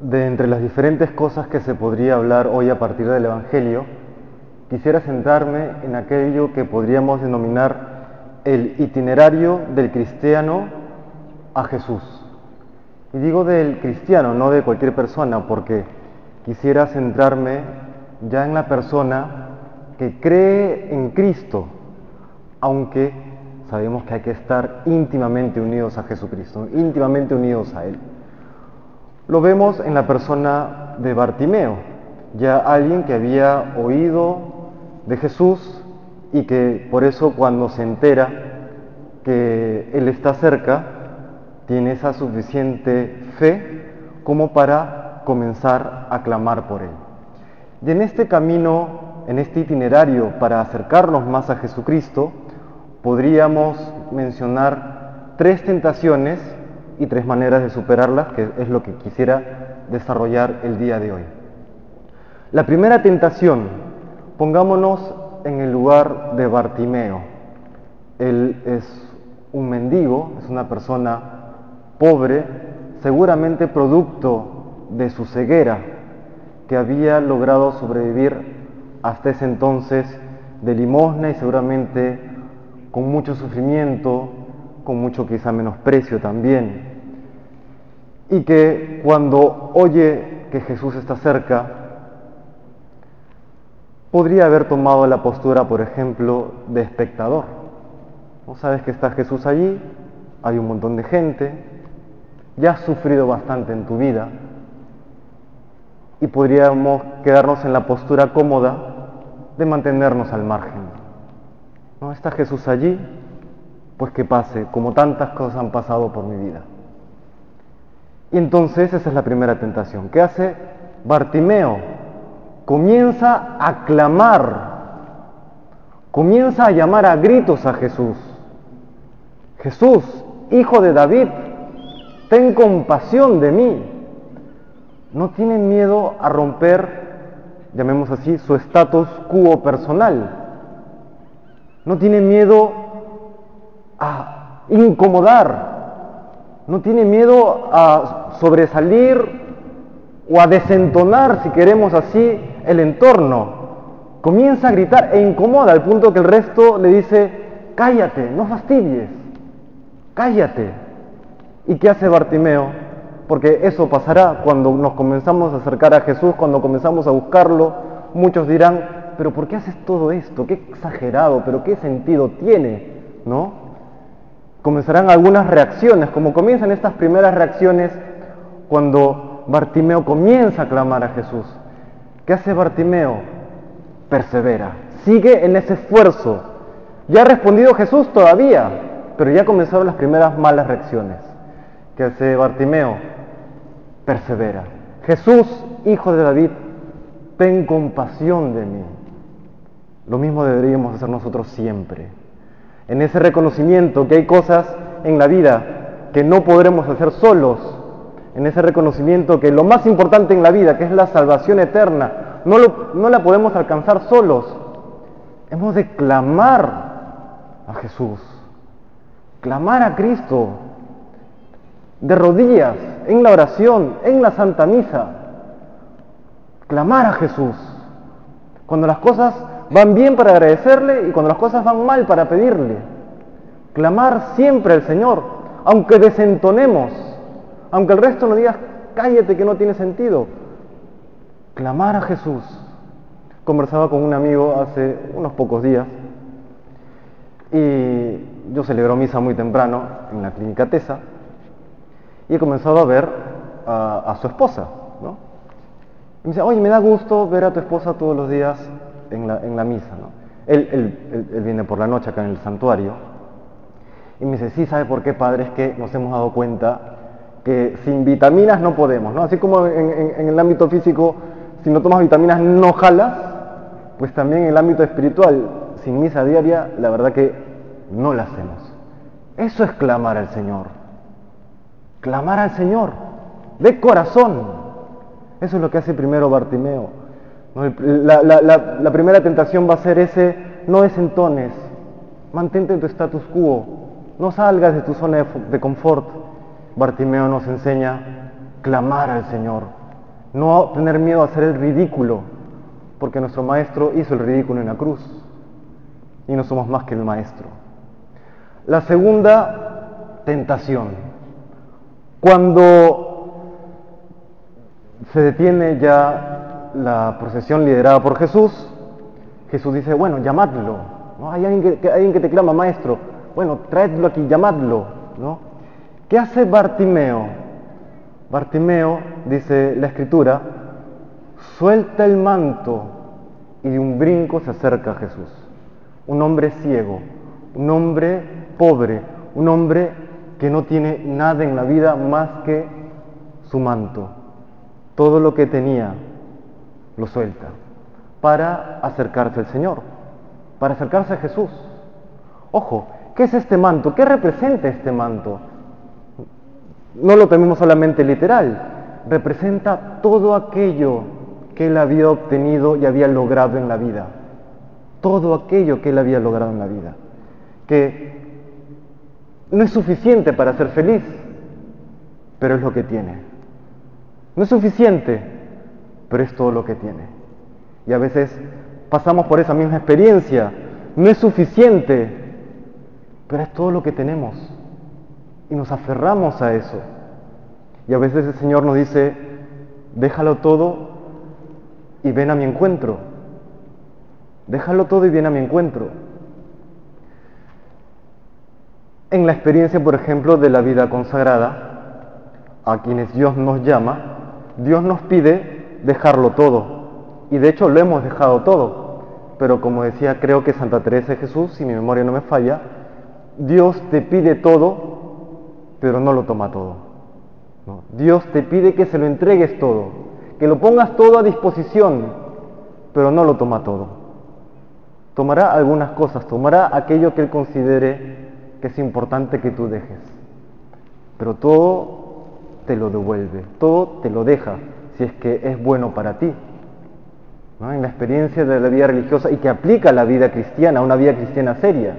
De entre las diferentes cosas que se podría hablar hoy a partir del Evangelio, quisiera centrarme en aquello que podríamos denominar el itinerario del cristiano a Jesús. Y digo del cristiano, no de cualquier persona, porque quisiera centrarme ya en la persona que cree en Cristo, aunque sabemos que hay que estar íntimamente unidos a Jesucristo, íntimamente unidos a Él. Lo vemos en la persona de Bartimeo, ya alguien que había oído de Jesús y que por eso cuando se entera que Él está cerca, tiene esa suficiente fe como para comenzar a clamar por Él. Y en este camino, en este itinerario para acercarnos más a Jesucristo, podríamos mencionar tres tentaciones y tres maneras de superarlas, que es lo que quisiera desarrollar el día de hoy. La primera tentación, pongámonos en el lugar de Bartimeo. Él es un mendigo, es una persona pobre, seguramente producto de su ceguera, que había logrado sobrevivir hasta ese entonces de limosna y seguramente con mucho sufrimiento, con mucho quizá menosprecio también. Y que cuando oye que Jesús está cerca, podría haber tomado la postura, por ejemplo, de espectador. ¿No sabes que está Jesús allí? Hay un montón de gente, ya has sufrido bastante en tu vida y podríamos quedarnos en la postura cómoda de mantenernos al margen. ¿No está Jesús allí? Pues que pase, como tantas cosas han pasado por mi vida. Y entonces esa es la primera tentación. ¿Qué hace Bartimeo? Comienza a clamar, comienza a llamar a gritos a Jesús. Jesús, hijo de David, ten compasión de mí. No tiene miedo a romper, llamemos así, su status quo personal. No tiene miedo a incomodar. No tiene miedo a sobresalir o a desentonar, si queremos así, el entorno. Comienza a gritar e incomoda al punto que el resto le dice, cállate, no fastidies, cállate. ¿Y qué hace Bartimeo? Porque eso pasará cuando nos comenzamos a acercar a Jesús, cuando comenzamos a buscarlo. Muchos dirán, pero ¿por qué haces todo esto? Qué exagerado, pero qué sentido tiene, ¿no? Comenzarán algunas reacciones, como comienzan estas primeras reacciones cuando Bartimeo comienza a clamar a Jesús. ¿Qué hace Bartimeo? Persevera, sigue en ese esfuerzo. Ya ha respondido Jesús todavía, pero ya comenzaron las primeras malas reacciones. ¿Qué hace Bartimeo? Persevera. Jesús, hijo de David, ten compasión de mí. Lo mismo deberíamos hacer nosotros siempre. En ese reconocimiento que hay cosas en la vida que no podremos hacer solos, en ese reconocimiento que lo más importante en la vida, que es la salvación eterna, no, lo, no la podemos alcanzar solos. Hemos de clamar a Jesús, clamar a Cristo, de rodillas, en la oración, en la Santa Misa, clamar a Jesús. Cuando las cosas van bien para agradecerle y cuando las cosas van mal para pedirle. Clamar siempre al Señor, aunque desentonemos, aunque el resto nos diga, cállate que no tiene sentido. Clamar a Jesús. Conversaba con un amigo hace unos pocos días y yo celebro misa muy temprano en la clínica TESA y he comenzado a ver a, a su esposa, ¿no? Y me dice, oye, me da gusto ver a tu esposa todos los días en la, misa, ¿no? Él, él, él, viene por la noche acá en el santuario y me dice, sí, ¿sabe por qué, padre? Es que nos hemos dado cuenta que sin vitaminas no podemos, ¿no? Así como en el ámbito físico, si no tomas vitaminas no jalas, pues también en el ámbito espiritual, sin misa diaria, la verdad que no la hacemos. Eso es clamar al Señor. Clamar al Señor, de corazón. Eso es lo que hace primero Bartimeo. La, primera tentación va a ser ese, no desentones, mantente en tu status quo, no salgas de tu zona de, de confort. Bartimeo nos enseña clamar al Señor, No tener miedo a hacer el ridículo, porque nuestro maestro hizo el ridículo en la cruz y no somos más que el maestro. La segunda tentación, cuando se detiene ya la procesión liderada por Jesús, Jesús dice, bueno, llamadlo, ¿no? Hay alguien que, alguien que te clama, maestro, bueno, traedlo aquí, llamadlo, ¿no? ¿Qué hace Bartimeo? Bartimeo, dice la escritura, suelta el manto y de un brinco se acerca a Jesús. Un hombre ciego, un hombre pobre, un hombre que no tiene nada en la vida más que su manto. Todo lo que tenía lo suelta para acercarse al Señor, para acercarse a Jesús. Ojo, ¿qué es este manto? ¿Qué representa este manto? No lo tenemos solamente literal, representa todo aquello que él había obtenido y había logrado en la vida. Todo aquello que él había logrado en la vida. Que no es suficiente para ser feliz, pero es lo que tiene. No es suficiente, pero es todo lo que tiene. Y a veces pasamos por esa misma experiencia. No es suficiente, pero es todo lo que tenemos. Y nos aferramos a eso. Y a veces el Señor nos dice, déjalo todo y ven a mi encuentro. Déjalo todo y ven a mi encuentro. En la experiencia, por ejemplo, de la vida consagrada, a quienes Dios nos llama, Dios nos pide dejarlo todo. Y de hecho lo hemos dejado todo. Pero como decía, creo que Santa Teresa de Jesús, si mi memoria no me falla, Dios te pide todo, pero no lo toma todo. Dios te pide que se lo entregues todo, que lo pongas todo a disposición, pero no lo toma todo. Tomará algunas cosas, tomará aquello que Él considere que es importante que tú dejes, pero todo te lo devuelve, todo te lo deja, si es que es bueno para ti. En la experiencia de la vida religiosa y que aplica la vida cristiana, una vida cristiana seria.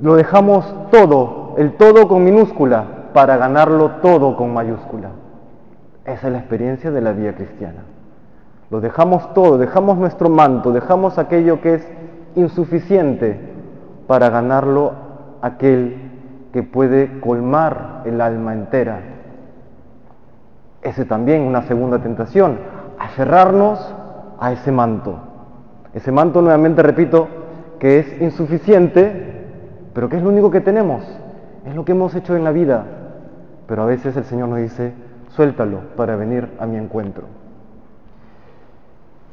Lo dejamos todo, el todo con minúscula, para ganarlo todo con mayúscula. Esa es la experiencia de la vida cristiana. Lo dejamos todo, dejamos nuestro manto, dejamos aquello que es insuficiente para ganarlo aquel que puede colmar el alma entera. Ese también una segunda tentación, aferrarnos a ese manto. Ese manto, nuevamente repito, que es insuficiente, pero que es lo único que tenemos, es lo que hemos hecho en la vida. Pero a veces el Señor nos dice, suéltalo para venir a mi encuentro.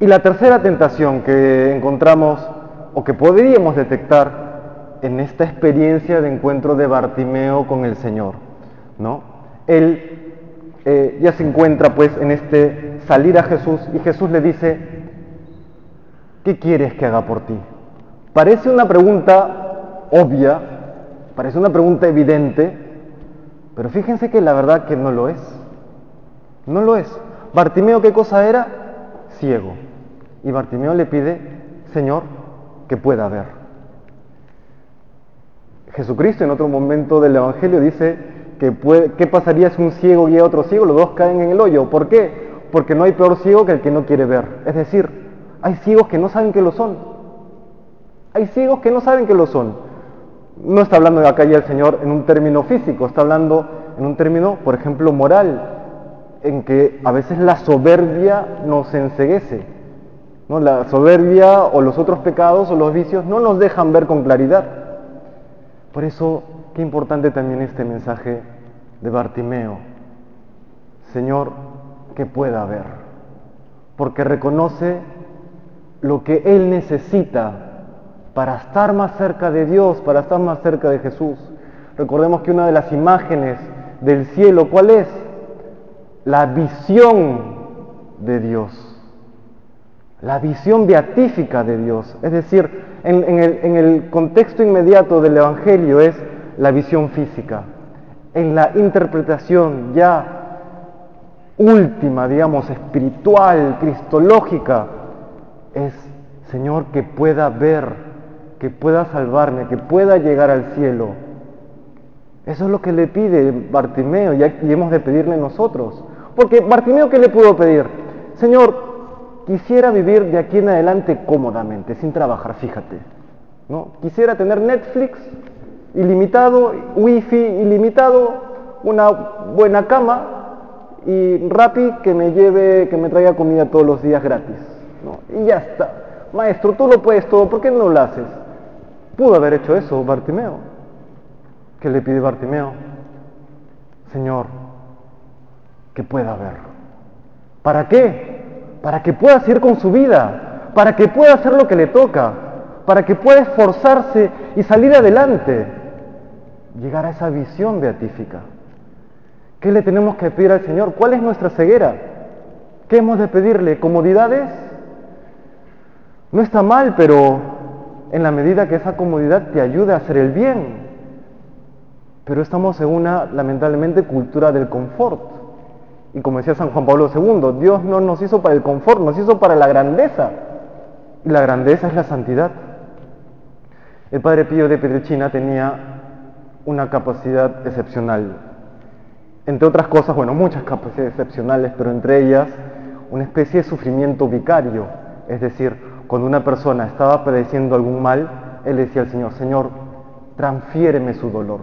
Y la tercera tentación que encontramos o que podríamos detectar en esta experiencia de encuentro de Bartimeo con el Señor, ¿no? Él eh, ya se encuentra pues en este salir a Jesús y Jesús le dice, ¿qué quieres que haga por ti? Parece una pregunta obvia, parece una pregunta evidente, pero fíjense que la verdad que no lo es. No lo es. Bartimeo, ¿qué cosa era? Ciego. Y Bartimeo le pide, Señor, que pueda ver. Jesucristo en otro momento del Evangelio dice que qué pasaría si un ciego guía a otro ciego, los dos caen en el hoyo. ¿Por qué? Porque no hay peor ciego que el que no quiere ver. Es decir, hay ciegos que no saben que lo son. Hay ciegos que no saben que lo son. No está hablando acá ya el Señor en un término físico, está hablando en un término, por ejemplo, moral, en que a veces la soberbia nos enseguece. ¿no? La soberbia o los otros pecados o los vicios no nos dejan ver con claridad. Por eso, qué importante también este mensaje de Bartimeo. Señor, que pueda ver, porque reconoce lo que Él necesita para estar más cerca de Dios, para estar más cerca de Jesús. Recordemos que una de las imágenes del cielo, ¿cuál es? La visión de Dios la visión beatífica de Dios. Es decir, en, el, en, el, contexto inmediato del Evangelio es la visión física. En la interpretación ya última, digamos, espiritual, cristológica, es, Señor, que pueda ver, que pueda salvarme, que pueda llegar al cielo. Eso es lo que le pide Bartimeo y hemos de pedirle nosotros, Porque Bartimeo, ¿qué le pudo pedir? Señor, quisiera vivir de aquí en adelante cómodamente, sin trabajar, fíjate. ¿no? Quisiera tener Netflix ilimitado, wifi ilimitado, una buena cama y Rappi que me lleve, que me traiga comida todos los días gratis. ¿no? Y ya está. Maestro, tú lo puedes todo, ¿por qué no lo haces? Pudo haber hecho eso Bartimeo. ¿Qué le pide Bartimeo? Señor, que pueda ver. ¿Para qué? Para que pueda seguir con su vida, para que pueda hacer lo que le toca, para que pueda esforzarse y salir adelante, llegar a esa visión beatífica. ¿Qué le tenemos que pedir al Señor? ¿Cuál es nuestra ceguera? ¿Qué hemos de pedirle? ¿Comodidades? No está mal, pero en la medida que esa comodidad te ayude a hacer el bien. Pero estamos en una, lamentablemente, cultura del confort. Y como decía San Juan Pablo II, Dios no nos hizo para el confort, nos hizo para la grandeza. Y la grandeza es la santidad. El padre Pío de Pedrechina tenía una capacidad excepcional. Entre otras cosas, bueno, muchas capacidades excepcionales, pero entre ellas una especie de sufrimiento vicario. Es decir, cuando una persona estaba padeciendo algún mal, él decía al Señor, Señor, transfiéreme su dolor,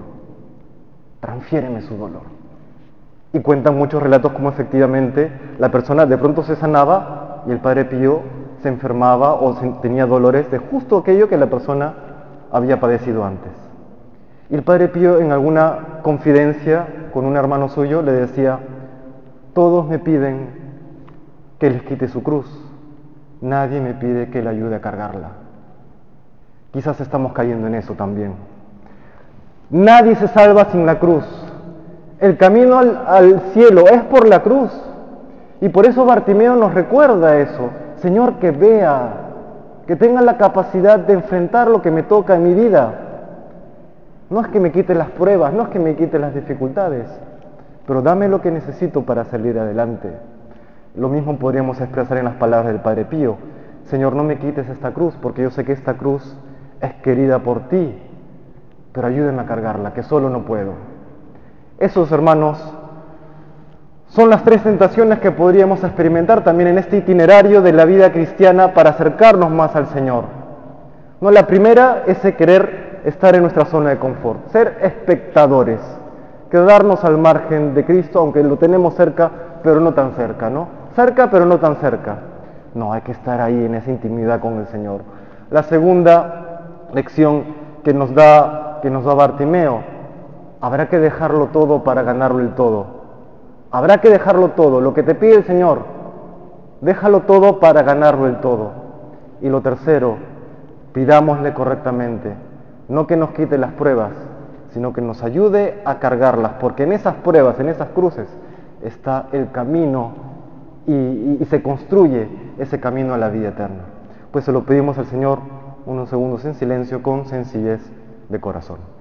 transfiéreme su dolor. Y cuentan muchos relatos como efectivamente la persona de pronto se sanaba y el Padre Pío se enfermaba o tenía dolores de justo aquello que la persona había padecido antes. Y el Padre Pío en alguna confidencia con un hermano suyo le decía, todos me piden que les quite su cruz, nadie me pide que le ayude a cargarla. Quizás estamos cayendo en eso también. Nadie se salva sin la cruz. El camino al, al, cielo es por la cruz. Y por eso Bartimeo nos recuerda eso. Señor, que vea, que tenga la capacidad de enfrentar lo que me toca en mi vida. No es que me quite las pruebas, no es que me quite las dificultades, pero dame lo que necesito para salir adelante. Lo mismo podríamos expresar en las palabras del Padre Pío. Señor, no me quites esta cruz, porque yo sé que esta cruz es querida por ti, pero ayúdame a cargarla, que solo no puedo. Esos, hermanos, son las tres tentaciones que podríamos experimentar también en este itinerario de la vida cristiana para acercarnos más al Señor. No, la primera es querer estar en nuestra zona de confort, ser espectadores, quedarnos al margen de Cristo, aunque lo tenemos cerca, pero no tan cerca, ¿no? Cerca, pero no tan cerca. No, hay que estar ahí en esa intimidad con el Señor. La segunda lección que nos da, que nos da Bartimeo, habrá que dejarlo todo para ganarlo el todo. Habrá que dejarlo todo, lo que te pide el Señor, déjalo todo para ganarlo el todo. Y lo tercero, pidámosle correctamente, no que nos quite las pruebas, sino que nos ayude a cargarlas, porque en esas pruebas, en esas cruces, está el camino y, se construye ese camino a la vida eterna. Pues se lo pedimos al Señor unos segundos en silencio con sencillez de corazón.